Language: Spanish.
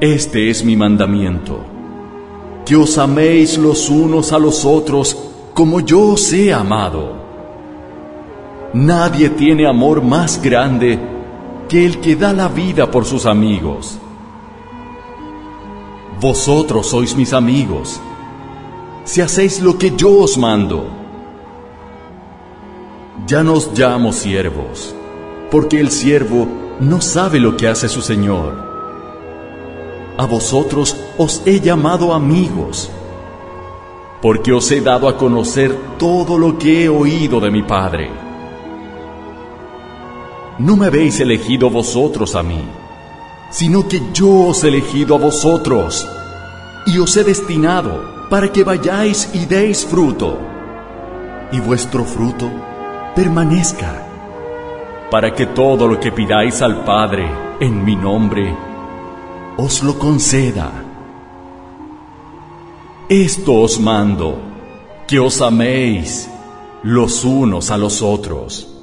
Este es mi mandamiento, que os améis los unos a los otros como yo os he amado. Nadie tiene amor más grande que el que da la vida por sus amigos. Vosotros sois mis amigos, si hacéis lo que yo os mando. Ya no os llamo siervos, porque el siervo no sabe lo que hace su Señor. A vosotros os he llamado amigos, porque os he dado a conocer todo lo que he oído de mi Padre. No me habéis elegido vosotros a mí, sino que yo os he elegido a vosotros, y os he destinado para que vayáis y deis fruto, y vuestro fruto permanezca, para que todo lo que pidáis al Padre en mi nombre, os lo conceda. Esto os mando, que os améis los unos a los otros.